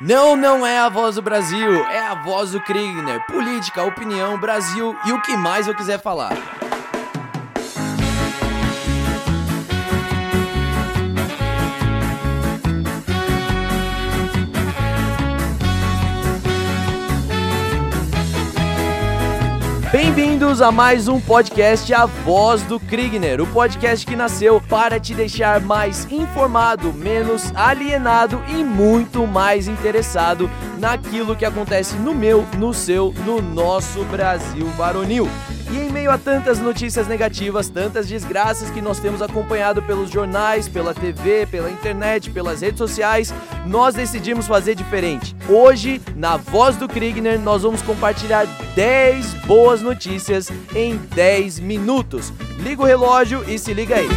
Não, não é a voz do Brasil, é a voz do Kriegner. Política, opinião, Brasil e o que mais eu quiser falar. Bem-vindos a mais um podcast A Voz do Kriegner, o podcast que nasceu para te deixar mais informado, menos alienado e muito mais interessado naquilo que acontece no meu, no seu, no nosso Brasil varonil. E em meio a tantas notícias negativas, tantas desgraças que nós temos acompanhado pelos jornais, pela TV, pela internet, pelas redes sociais, nós decidimos fazer diferente. Hoje, na Voz do Kriegner, nós vamos compartilhar 10 boas notícias em 10 minutos. Liga o relógio e se liga aí.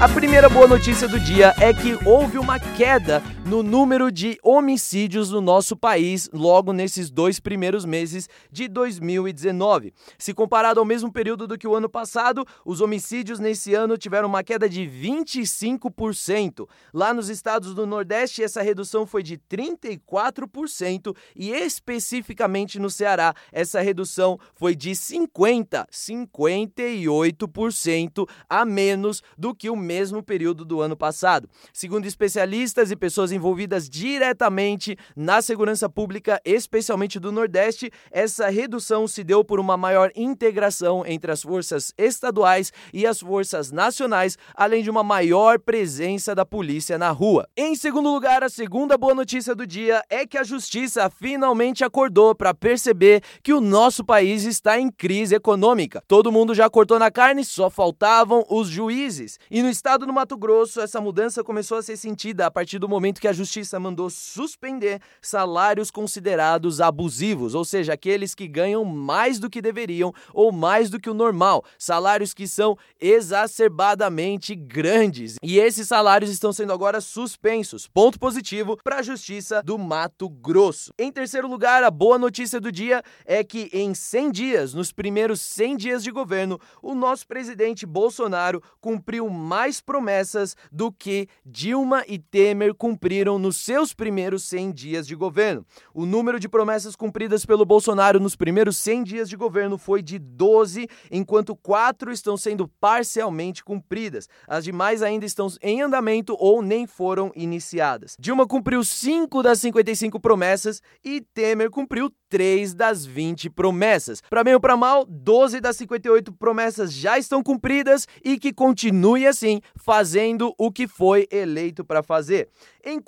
A primeira boa notícia do dia é que houve uma queda no número de homicídios no nosso país logo nesses dois primeiros meses de 2019. Se comparado ao mesmo período do que o ano passado, os homicídios nesse ano tiveram uma queda de 25%. Lá nos estados do Nordeste, essa redução foi de 34% e especificamente no Ceará, essa redução foi de 50, 58% a menos do que o mesmo período do ano passado. Segundo especialistas e pessoas envolvidas diretamente na segurança pública, especialmente do Nordeste, essa redução se deu por uma maior integração entre as forças estaduais e as forças nacionais, além de uma maior presença da polícia na rua. Em segundo lugar, a segunda boa notícia do dia é que a justiça finalmente acordou para perceber que o nosso país está em crise econômica. Todo mundo já cortou na carne, só faltavam os juízes. E no estado do Mato Grosso, essa mudança começou a ser sentida a partir do momento que a justiça mandou suspender salários considerados abusivos, ou seja, aqueles que ganham mais do que deveriam ou mais do que o normal, salários que são exacerbadamente grandes. E esses salários estão sendo agora suspensos. Ponto positivo para a justiça do Mato Grosso. Em terceiro lugar, a boa notícia do dia é que em 100 dias, nos primeiros 100 dias de governo, o nosso presidente Bolsonaro cumpriu mais promessas do que Dilma e Temer cumpriram nos seus primeiros 100 dias de governo. O número de promessas cumpridas pelo Bolsonaro nos primeiros 100 dias de governo foi de 12, enquanto quatro estão sendo parcialmente cumpridas. As demais ainda estão em andamento ou nem foram iniciadas. Dilma cumpriu 5 das 55 promessas e Temer cumpriu 3 das 20 promessas. Para bem ou para mal, 12 das 58 promessas já estão cumpridas e que continue assim, fazendo o que foi eleito para fazer.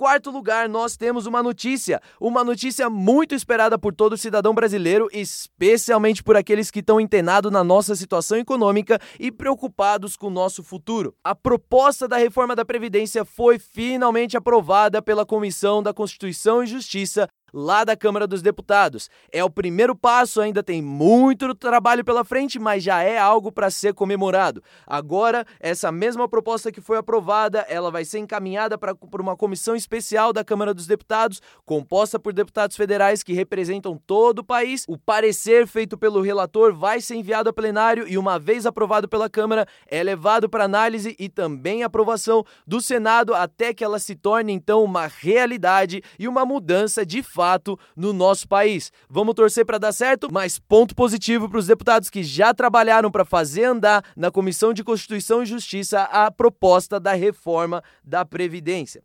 Quarto lugar, nós temos uma notícia, uma notícia muito esperada por todo cidadão brasileiro, especialmente por aqueles que estão antenados na nossa situação econômica e preocupados com o nosso futuro. A proposta da reforma da Previdência foi finalmente aprovada pela Comissão da Constituição e Justiça lá da Câmara dos Deputados. É o primeiro passo, ainda tem muito trabalho pela frente, mas já é algo para ser comemorado. Agora, essa mesma proposta que foi aprovada, ela vai ser encaminhada para uma comissão especial da Câmara dos Deputados, composta por deputados federais que representam todo o país. O parecer feito pelo relator vai ser enviado a plenário e, uma vez aprovado pela Câmara, é levado para análise e também aprovação do Senado até que ela se torne então uma realidade e uma mudança de fato no nosso país. Vamos torcer para dar certo, mas ponto positivo para os deputados que já trabalharam para fazer andar na Comissão de Constituição e Justiça a proposta da reforma da Previdência.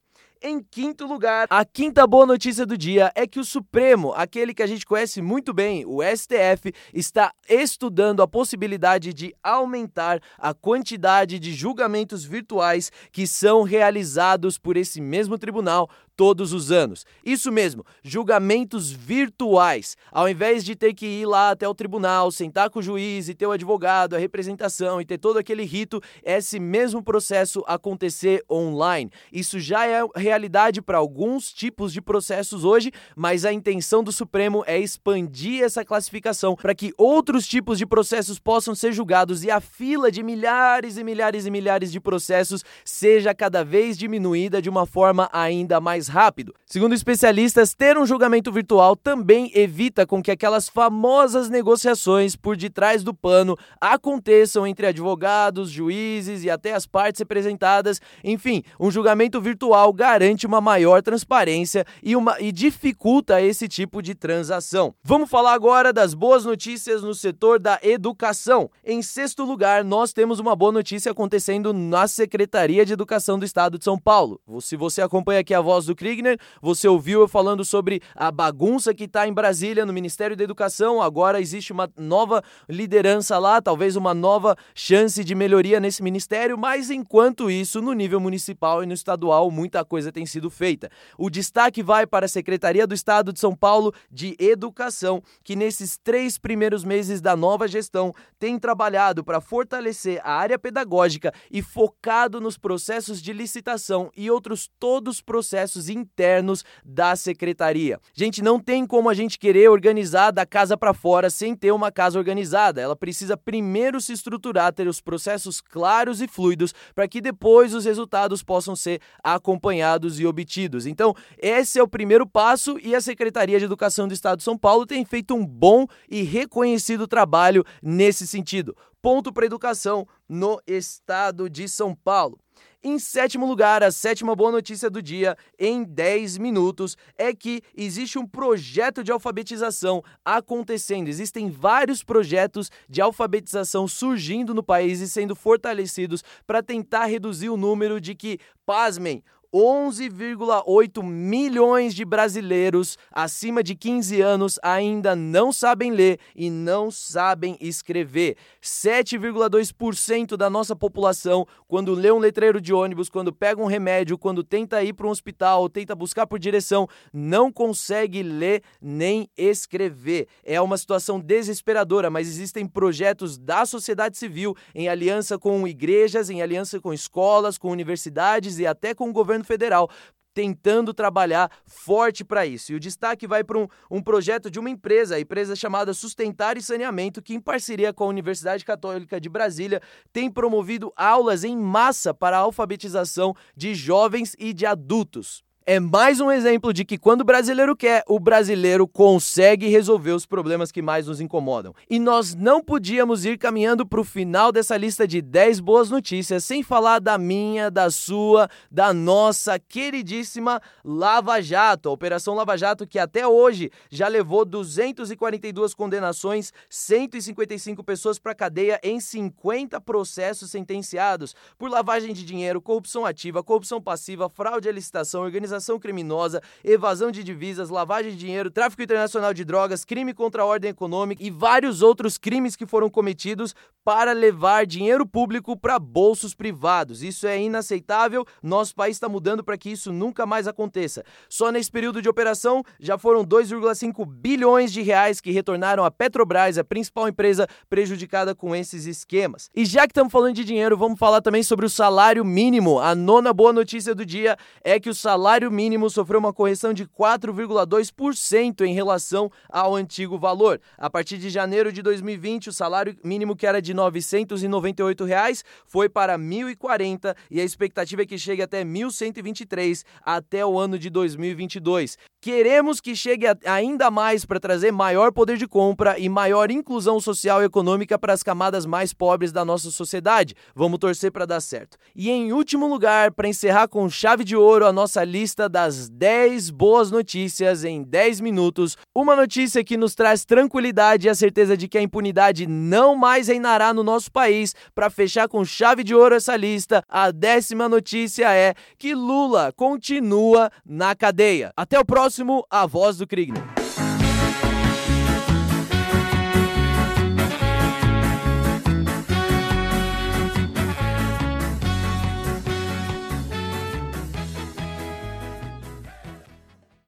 Em quinto lugar, a quinta boa notícia do dia é que o Supremo, aquele que a gente conhece muito bem, o STF, está estudando a possibilidade de aumentar a quantidade de julgamentos virtuais que são realizados por esse mesmo tribunal todos os anos. Isso mesmo, julgamentos virtuais. Ao invés de ter que ir lá até o tribunal, sentar com o juiz e ter o advogado, a representação e ter todo aquele rito, esse mesmo processo acontecer online. Isso já é realidade para alguns tipos de processos hoje, mas a intenção do Supremo é expandir essa classificação para que outros tipos de processos possam ser julgados e a fila de milhares e milhares e milhares de processos seja cada vez diminuída de uma forma ainda mais mais rápido. Segundo especialistas, ter um julgamento virtual também evita com que aquelas famosas negociações por detrás do pano aconteçam entre advogados, juízes e até as partes representadas. Enfim, um julgamento virtual garante uma maior transparência e, uma, e dificulta esse tipo de transação. Vamos falar agora das boas notícias no setor da educação. Em sexto lugar, nós temos uma boa notícia acontecendo na Secretaria de Educação do Estado de São Paulo. Se você acompanha aqui a voz do Kriegner, você ouviu eu falando sobre a bagunça que está em Brasília, no Ministério da Educação. Agora existe uma nova liderança lá, talvez uma nova chance de melhoria nesse ministério, mas enquanto isso, no nível municipal e no estadual, muita coisa tem sido feita. O destaque vai para a Secretaria do Estado de São Paulo de Educação, que nesses três primeiros meses da nova gestão tem trabalhado para fortalecer a área pedagógica e focado nos processos de licitação e outros todos os processos internos da secretaria. Gente, não tem como a gente querer organizar da casa para fora sem ter uma casa organizada. Ela precisa primeiro se estruturar, ter os processos claros e fluidos para que depois os resultados possam ser acompanhados e obtidos. Então, esse é o primeiro passo e a Secretaria de Educação do Estado de São Paulo tem feito um bom e reconhecido trabalho nesse sentido. Ponto para educação no estado de São Paulo. Em sétimo lugar, a sétima boa notícia do dia, em 10 minutos, é que existe um projeto de alfabetização acontecendo. Existem vários projetos de alfabetização surgindo no país e sendo fortalecidos para tentar reduzir o número de que, pasmem, 11,8 milhões de brasileiros acima de 15 anos ainda não sabem ler e não sabem escrever. 7,2% da nossa população, quando lê um letreiro de ônibus, quando pega um remédio, quando tenta ir para um hospital, tenta buscar por direção, não consegue ler nem escrever. É uma situação desesperadora, mas existem projetos da sociedade civil em aliança com igrejas, em aliança com escolas, com universidades e até com o governo federal tentando trabalhar forte para isso. E o destaque vai para um, um, projeto de uma empresa, a empresa chamada Sustentar e Saneamento, que em parceria com a Universidade Católica de Brasília tem promovido aulas em massa para a alfabetização de jovens e de adultos é mais um exemplo de que quando o brasileiro quer, o brasileiro consegue resolver os problemas que mais nos incomodam. E nós não podíamos ir caminhando para o final dessa lista de 10 boas notícias sem falar da minha, da sua, da nossa queridíssima Lava Jato, a Operação Lava Jato que até hoje já levou 242 condenações, 155 pessoas para cadeia em 50 processos sentenciados por lavagem de dinheiro, corrupção ativa, corrupção passiva, fraude à licitação, organização organização criminosa, evasão de divisas, lavagem de dinheiro, tráfico internacional de drogas, crime contra a ordem econômica e vários outros crimes que foram cometidos para levar dinheiro público para bolsos privados. Isso é inaceitável. Nosso país está mudando para que isso nunca mais aconteça. Só nesse período de operação já foram 2,5 bilhões de reais que retornaram à Petrobras, a principal empresa prejudicada com esses esquemas. E já que estamos falando de dinheiro, vamos falar também sobre o salário mínimo. A nona boa notícia do dia é que o salário salário mínimo sofreu uma correção de 4,2% em relação ao antigo valor. A partir de janeiro de 2020, o salário mínimo que era de 998 reais foi para R$ 1.040 e a expectativa é que chegue até R$ 1.123 até o ano de 2022. Queremos que chegue ainda mais para trazer maior poder de compra e maior inclusão social e econômica para as camadas mais pobres da nossa sociedade. Vamos torcer para dar certo. E em último lugar, para encerrar com chave de ouro a nossa lista das 10 boas notícias em 10 minutos, uma notícia que nos traz tranquilidade e a certeza de que a impunidade não mais reinará no nosso país. Para fechar com chave de ouro essa lista, a décima notícia é que Lula continua na cadeia. Até o próximo a voz do Kriegner.